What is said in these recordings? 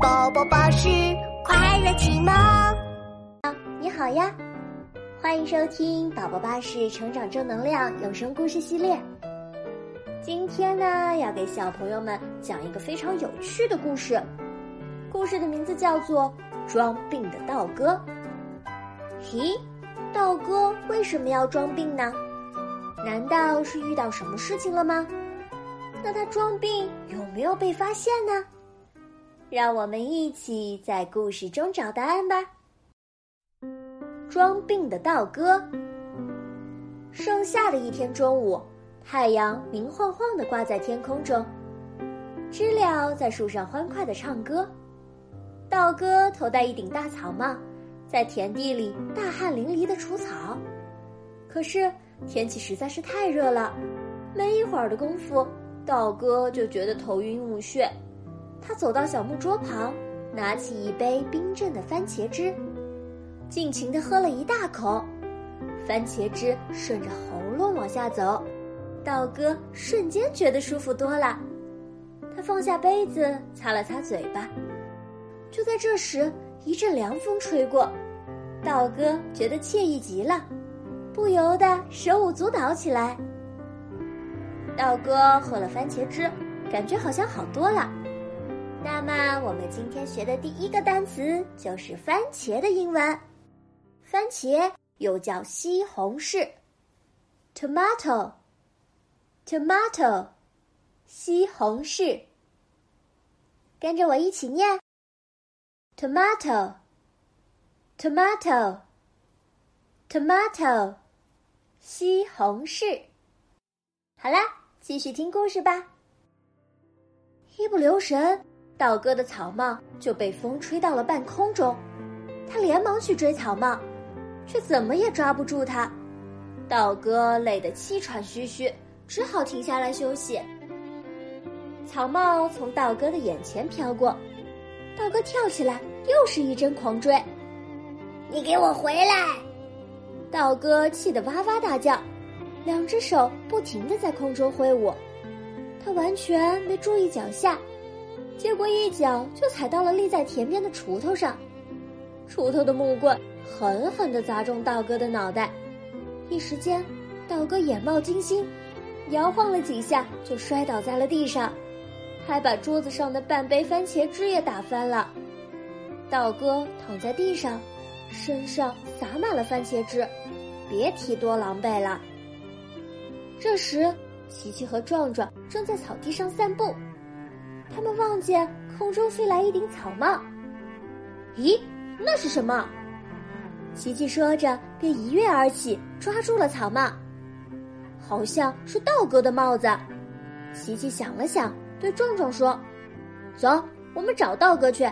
宝宝巴士快乐启蒙。你好呀，欢迎收听宝宝巴士成长正能量有声故事系列。今天呢，要给小朋友们讲一个非常有趣的故事。故事的名字叫做《装病的道哥》。咦，道哥为什么要装病呢？难道是遇到什么事情了吗？那他装病有没有被发现呢？让我们一起在故事中找答案吧。装病的道哥。盛夏的一天中午，太阳明晃晃的挂在天空中，知了在树上欢快的唱歌。道哥头戴一顶大草帽，在田地里大汗淋漓的除草。可是天气实在是太热了，没一会儿的功夫，道哥就觉得头晕目眩。他走到小木桌旁，拿起一杯冰镇的番茄汁，尽情地喝了一大口。番茄汁顺着喉咙往下走，道哥瞬间觉得舒服多了。他放下杯子，擦了擦嘴巴。就在这时，一阵凉风吹过，道哥觉得惬意极了，不由得手舞足蹈起来。道哥喝了番茄汁，感觉好像好多了。我们今天学的第一个单词就是番茄的英文。番茄又叫西红柿，tomato，tomato，西红柿。跟着我一起念：tomato，tomato，tomato，西红柿。好啦，继续听故事吧。一不留神。道哥的草帽就被风吹到了半空中，他连忙去追草帽，却怎么也抓不住它。道哥累得气喘吁吁，只好停下来休息。草帽从道哥的眼前飘过，道哥跳起来，又是一阵狂追。你给我回来！道哥气得哇哇大叫，两只手不停的在空中挥舞，他完全没注意脚下。结果一脚就踩到了立在田边的锄头上，锄头的木棍狠狠地砸中道哥的脑袋，一时间，道哥眼冒金星，摇晃了几下就摔倒在了地上，还把桌子上的半杯番茄汁也打翻了。道哥躺在地上，身上洒满了番茄汁，别提多狼狈了。这时，琪琪和壮壮正在草地上散步。他们望见空中飞来一顶草帽，咦，那是什么？琪琪说着，便一跃而起，抓住了草帽。好像是道哥的帽子。琪琪想了想，对壮壮说：“走，我们找道哥去。”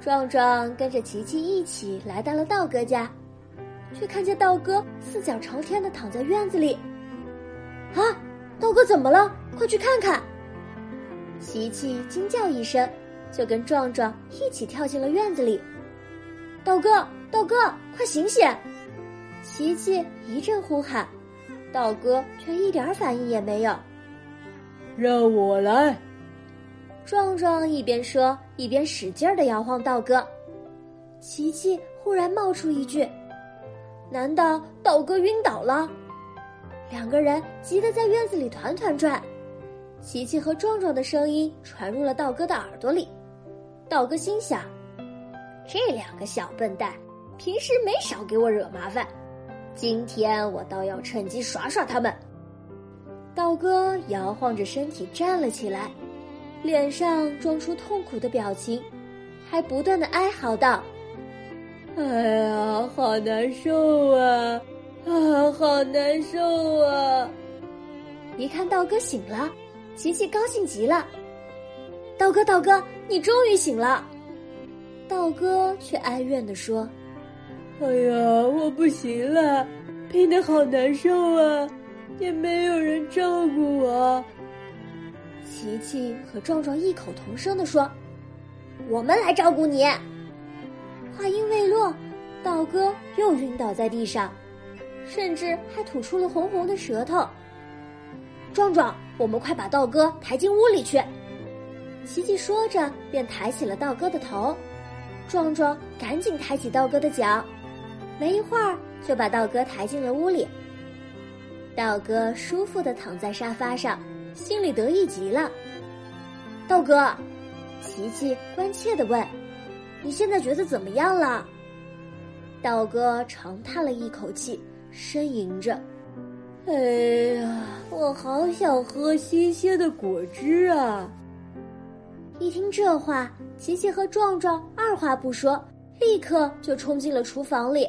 壮壮跟着琪琪一起来到了道哥家，却看见道哥四脚朝天的躺在院子里。啊，道哥怎么了？快去看看！琪琪惊叫一声，就跟壮壮一起跳进了院子里。道哥，道哥，快醒醒！琪琪一阵呼喊，道哥却一点反应也没有。让我来！壮壮一边说，一边使劲的摇晃道哥。琪琪忽然冒出一句：“难道道哥晕倒了？”两个人急得在院子里团团转。琪琪和壮壮的声音传入了道哥的耳朵里，道哥心想：这两个小笨蛋，平时没少给我惹麻烦，今天我倒要趁机耍耍他们。道哥摇晃着身体站了起来，脸上装出痛苦的表情，还不断的哀嚎道：“哎呀，好难受啊，啊，好难受啊！”一看道哥醒了。琪琪高兴极了，道哥，道哥，你终于醒了。道哥却哀怨地说：“哎呀，我不行了，病得好难受啊，也没有人照顾我。”琪琪和壮壮异口同声地说：“我们来照顾你。”话音未落，道哥又晕倒在地上，甚至还吐出了红红的舌头。壮壮。我们快把道哥抬进屋里去。琪琪说着，便抬起了道哥的头。壮壮赶紧抬起道哥的脚，没一会儿就把道哥抬进了屋里。道哥舒服的躺在沙发上，心里得意极了。道哥，琪琪关切的问：“你现在觉得怎么样了？”道哥长叹了一口气，呻吟着：“哎呀，我好想喝新鲜的果汁啊！”一听这话，琪琪和壮壮二话不说，立刻就冲进了厨房里。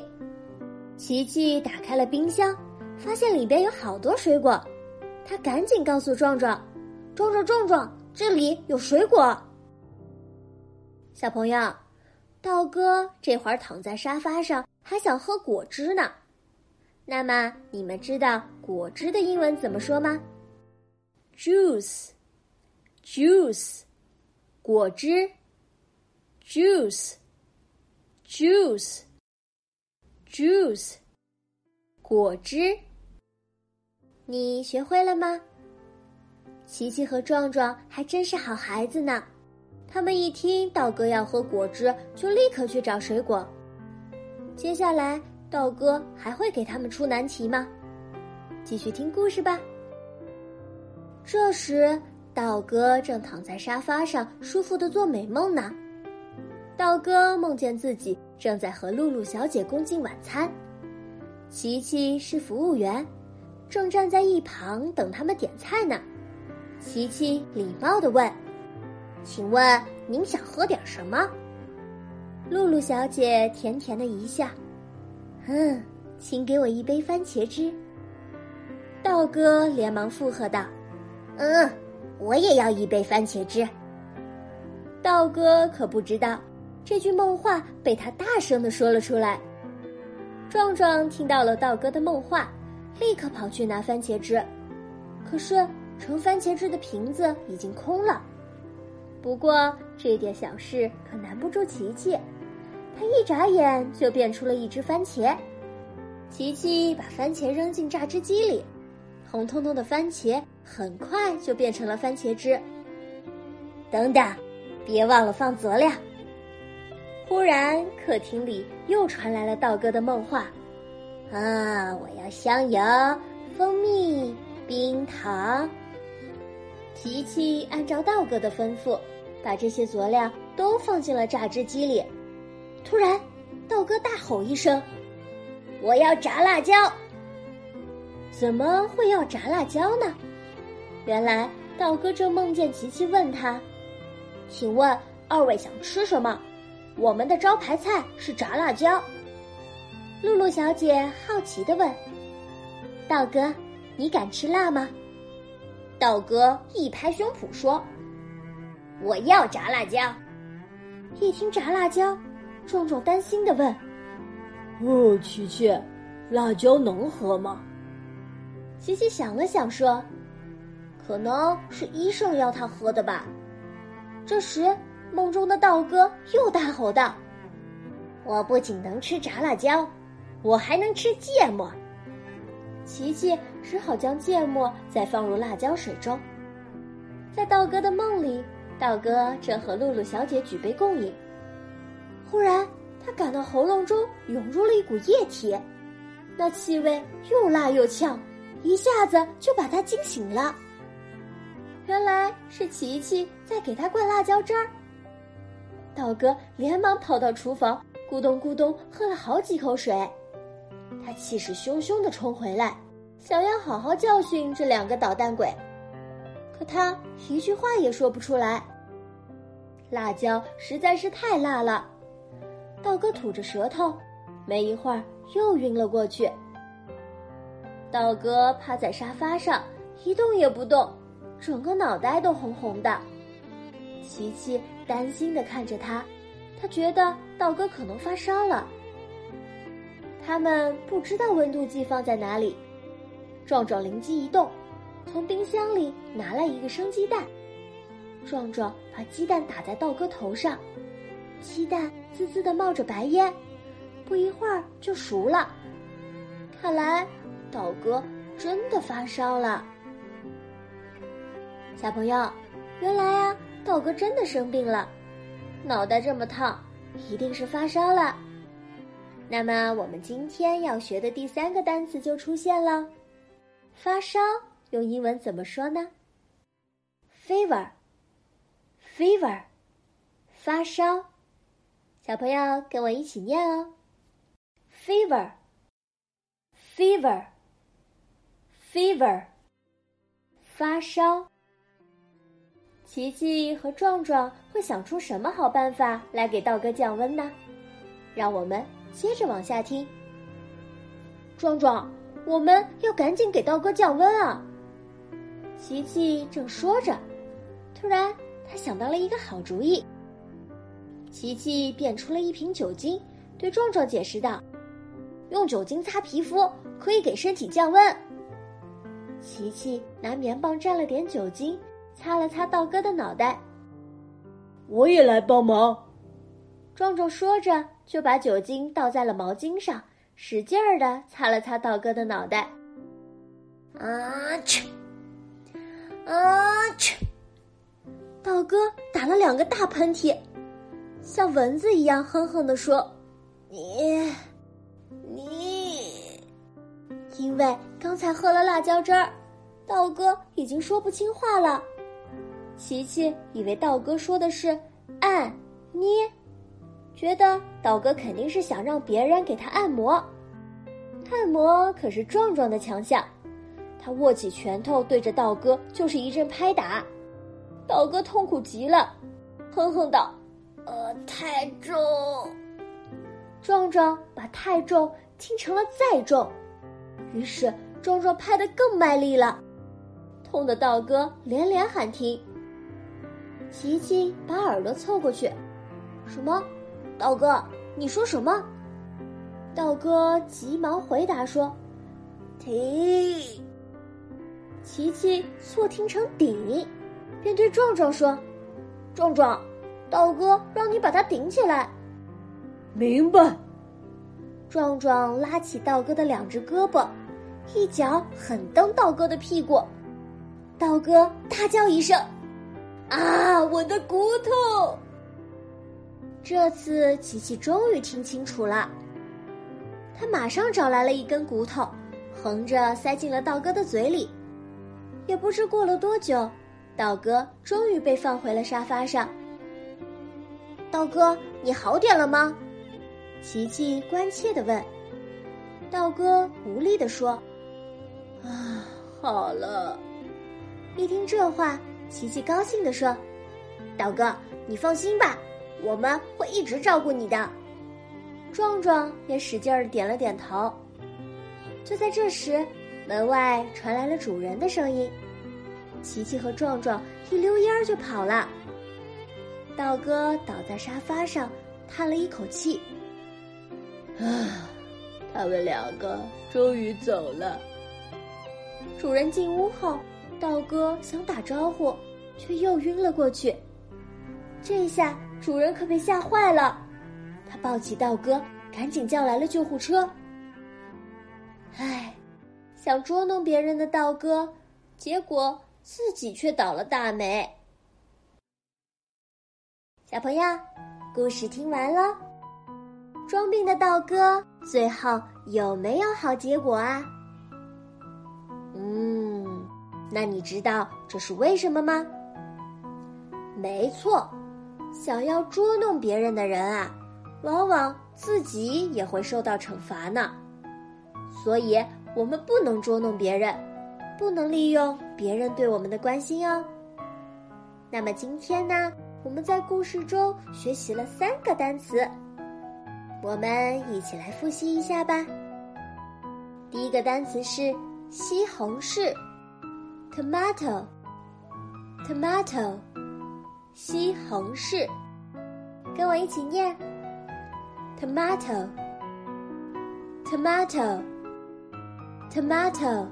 琪琪打开了冰箱，发现里边有好多水果，他赶紧告诉壮壮：“壮壮，壮壮，这里有水果。”小朋友，道哥这会儿躺在沙发上，还想喝果汁呢。那么，你们知道果汁的英文怎么说吗？Juice，juice。果汁，juice，juice，juice，果汁。你学会了吗？琪琪和壮壮还真是好孩子呢。他们一听道哥要喝果汁，就立刻去找水果。接下来，道哥还会给他们出难题吗？继续听故事吧。这时。道哥正躺在沙发上，舒服的做美梦呢。道哥梦见自己正在和露露小姐共进晚餐，琪琪是服务员，正站在一旁等他们点菜呢。琪琪礼貌的问：“请问您想喝点什么？”露露小姐甜甜的一笑：“嗯，请给我一杯番茄汁。”道哥连忙附和道：“嗯。”我也要一杯番茄汁。道哥可不知道，这句梦话被他大声的说了出来。壮壮听到了道哥的梦话，立刻跑去拿番茄汁，可是盛番茄汁的瓶子已经空了。不过这点小事可难不住琪琪，他一眨眼就变出了一只番茄。琪琪把番茄扔进榨汁机里。红彤彤的番茄很快就变成了番茄汁。等等，别忘了放佐料。忽然，客厅里又传来了道哥的梦话：“啊，我要香油、蜂蜜、冰糖。”琪琪按照道哥的吩咐，把这些佐料都放进了榨汁机里。突然，道哥大吼一声：“我要炸辣椒！”怎么会要炸辣椒呢？原来道哥正梦见琪琪问他：“请问二位想吃什么？我们的招牌菜是炸辣椒。”露露小姐好奇的问：“道哥，你敢吃辣吗？”道哥一拍胸脯说：“我要炸辣椒。”一听炸辣椒，壮壮担心的问：“哦，琪琪，辣椒能喝吗？”琪琪想了想，说：“可能是医生要他喝的吧。”这时，梦中的道哥又大吼道：“我不仅能吃炸辣椒，我还能吃芥末。”琪琪只好将芥末再放入辣椒水中。在道哥的梦里，道哥正和露露小姐举杯共饮。忽然，他感到喉咙中涌入了一股液体，那气味又辣又呛。一下子就把他惊醒了。原来是琪琪在给他灌辣椒汁儿。道哥连忙跑到厨房，咕咚咕咚喝了好几口水。他气势汹汹的冲回来，想要好好教训这两个捣蛋鬼，可他一句话也说不出来。辣椒实在是太辣了，道哥吐着舌头，没一会儿又晕了过去。道哥趴在沙发上一动也不动，整个脑袋都红红的。琪琪担心的看着他，他觉得道哥可能发烧了。他们不知道温度计放在哪里，壮壮灵机一动，从冰箱里拿来一个生鸡蛋。壮壮把鸡蛋打在道哥头上，鸡蛋滋滋的冒着白烟，不一会儿就熟了。看来。道哥真的发烧了，小朋友，原来啊，道哥真的生病了，脑袋这么烫，一定是发烧了。那么我们今天要学的第三个单词就出现了，发烧用英文怎么说呢？Fever，fever，发烧。小朋友跟我一起念哦，fever，fever，fever，发烧。琪琪和壮壮会想出什么好办法来给道哥降温呢？让我们。接着往下听，壮壮，我们要赶紧给道哥降温啊！琪琪正说着，突然他想到了一个好主意。琪琪变出了一瓶酒精，对壮壮解释道：“用酒精擦皮肤可以给身体降温。”琪琪拿棉棒蘸了点酒精，擦了擦道哥的脑袋。我也来帮忙。壮壮说着。就把酒精倒在了毛巾上，使劲儿的擦了擦道哥的脑袋。啊去！啊去！道哥打了两个大喷嚏，像蚊子一样哼哼的说：“你，你。”因为刚才喝了辣椒汁儿，道哥已经说不清话了。琪琪以为道哥说的是按捏。觉得道哥肯定是想让别人给他按摩，按摩可是壮壮的强项。他握起拳头对着道哥就是一阵拍打，道哥痛苦极了，哼哼道：“呃，太重。”壮壮把太重听成了再重，于是壮壮拍得更卖力了，痛的道哥连连喊停。琪琪把耳朵凑过去，什么？道哥，你说什么？道哥急忙回答说：“停。”琪琪错听成“顶”，便对壮壮说：“壮壮，道哥让你把它顶起来。”明白。壮壮拉起道哥的两只胳膊，一脚狠蹬道哥的屁股。道哥大叫一声：“啊，我的骨头！”这次琪琪终于听清楚了，他马上找来了一根骨头，横着塞进了道哥的嘴里。也不知过了多久，道哥终于被放回了沙发上。道哥，你好点了吗？琪琪关切的问。道哥无力的说：“啊，好了。”一听这话，琪琪高兴的说：“道哥，你放心吧。”我们会一直照顾你的，壮壮也使劲儿点了点头。就在这时，门外传来了主人的声音，琪琪和壮壮一溜烟儿就跑了。道哥倒在沙发上，叹了一口气：“啊，他们两个终于走了。”主人进屋后，道哥想打招呼，却又晕了过去。这下。主人可被吓坏了，他抱起道哥，赶紧叫来了救护车。唉，想捉弄别人的道哥，结果自己却倒了大霉。小朋友，故事听完了，装病的道哥最后有没有好结果啊？嗯，那你知道这是为什么吗？没错。想要捉弄别人的人啊，往往自己也会受到惩罚呢。所以，我们不能捉弄别人，不能利用别人对我们的关心哦。那么今天呢，我们在故事中学习了三个单词，我们一起来复习一下吧。第一个单词是西红柿，tomato，tomato。西红柿，跟我一起念：tomato，tomato，tomato，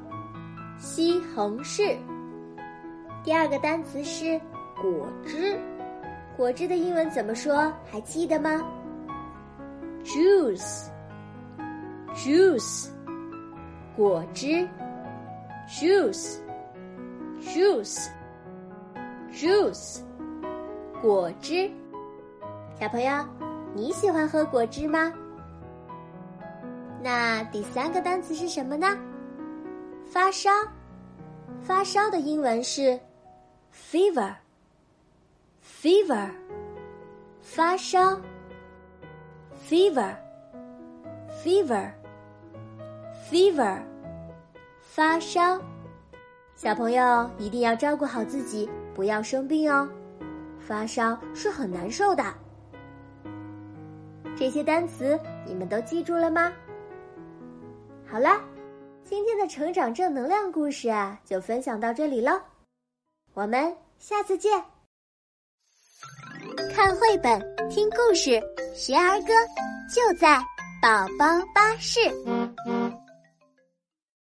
西红柿。第二个单词是果汁，果汁的英文怎么说？还记得吗？juice，juice，果汁，juice，juice，juice。果汁。小朋友，你喜欢喝果汁吗？那第三个单词是什么呢？发烧。发烧的英文是 fever。fever，发烧。fever，fever，fever，发烧。小朋友一定要照顾好自己，不要生病哦。发烧是很难受的。这些单词你们都记住了吗？好了，今天的成长正能量故事啊，就分享到这里喽。我们下次见。看绘本，听故事，学儿歌，就在宝宝巴士。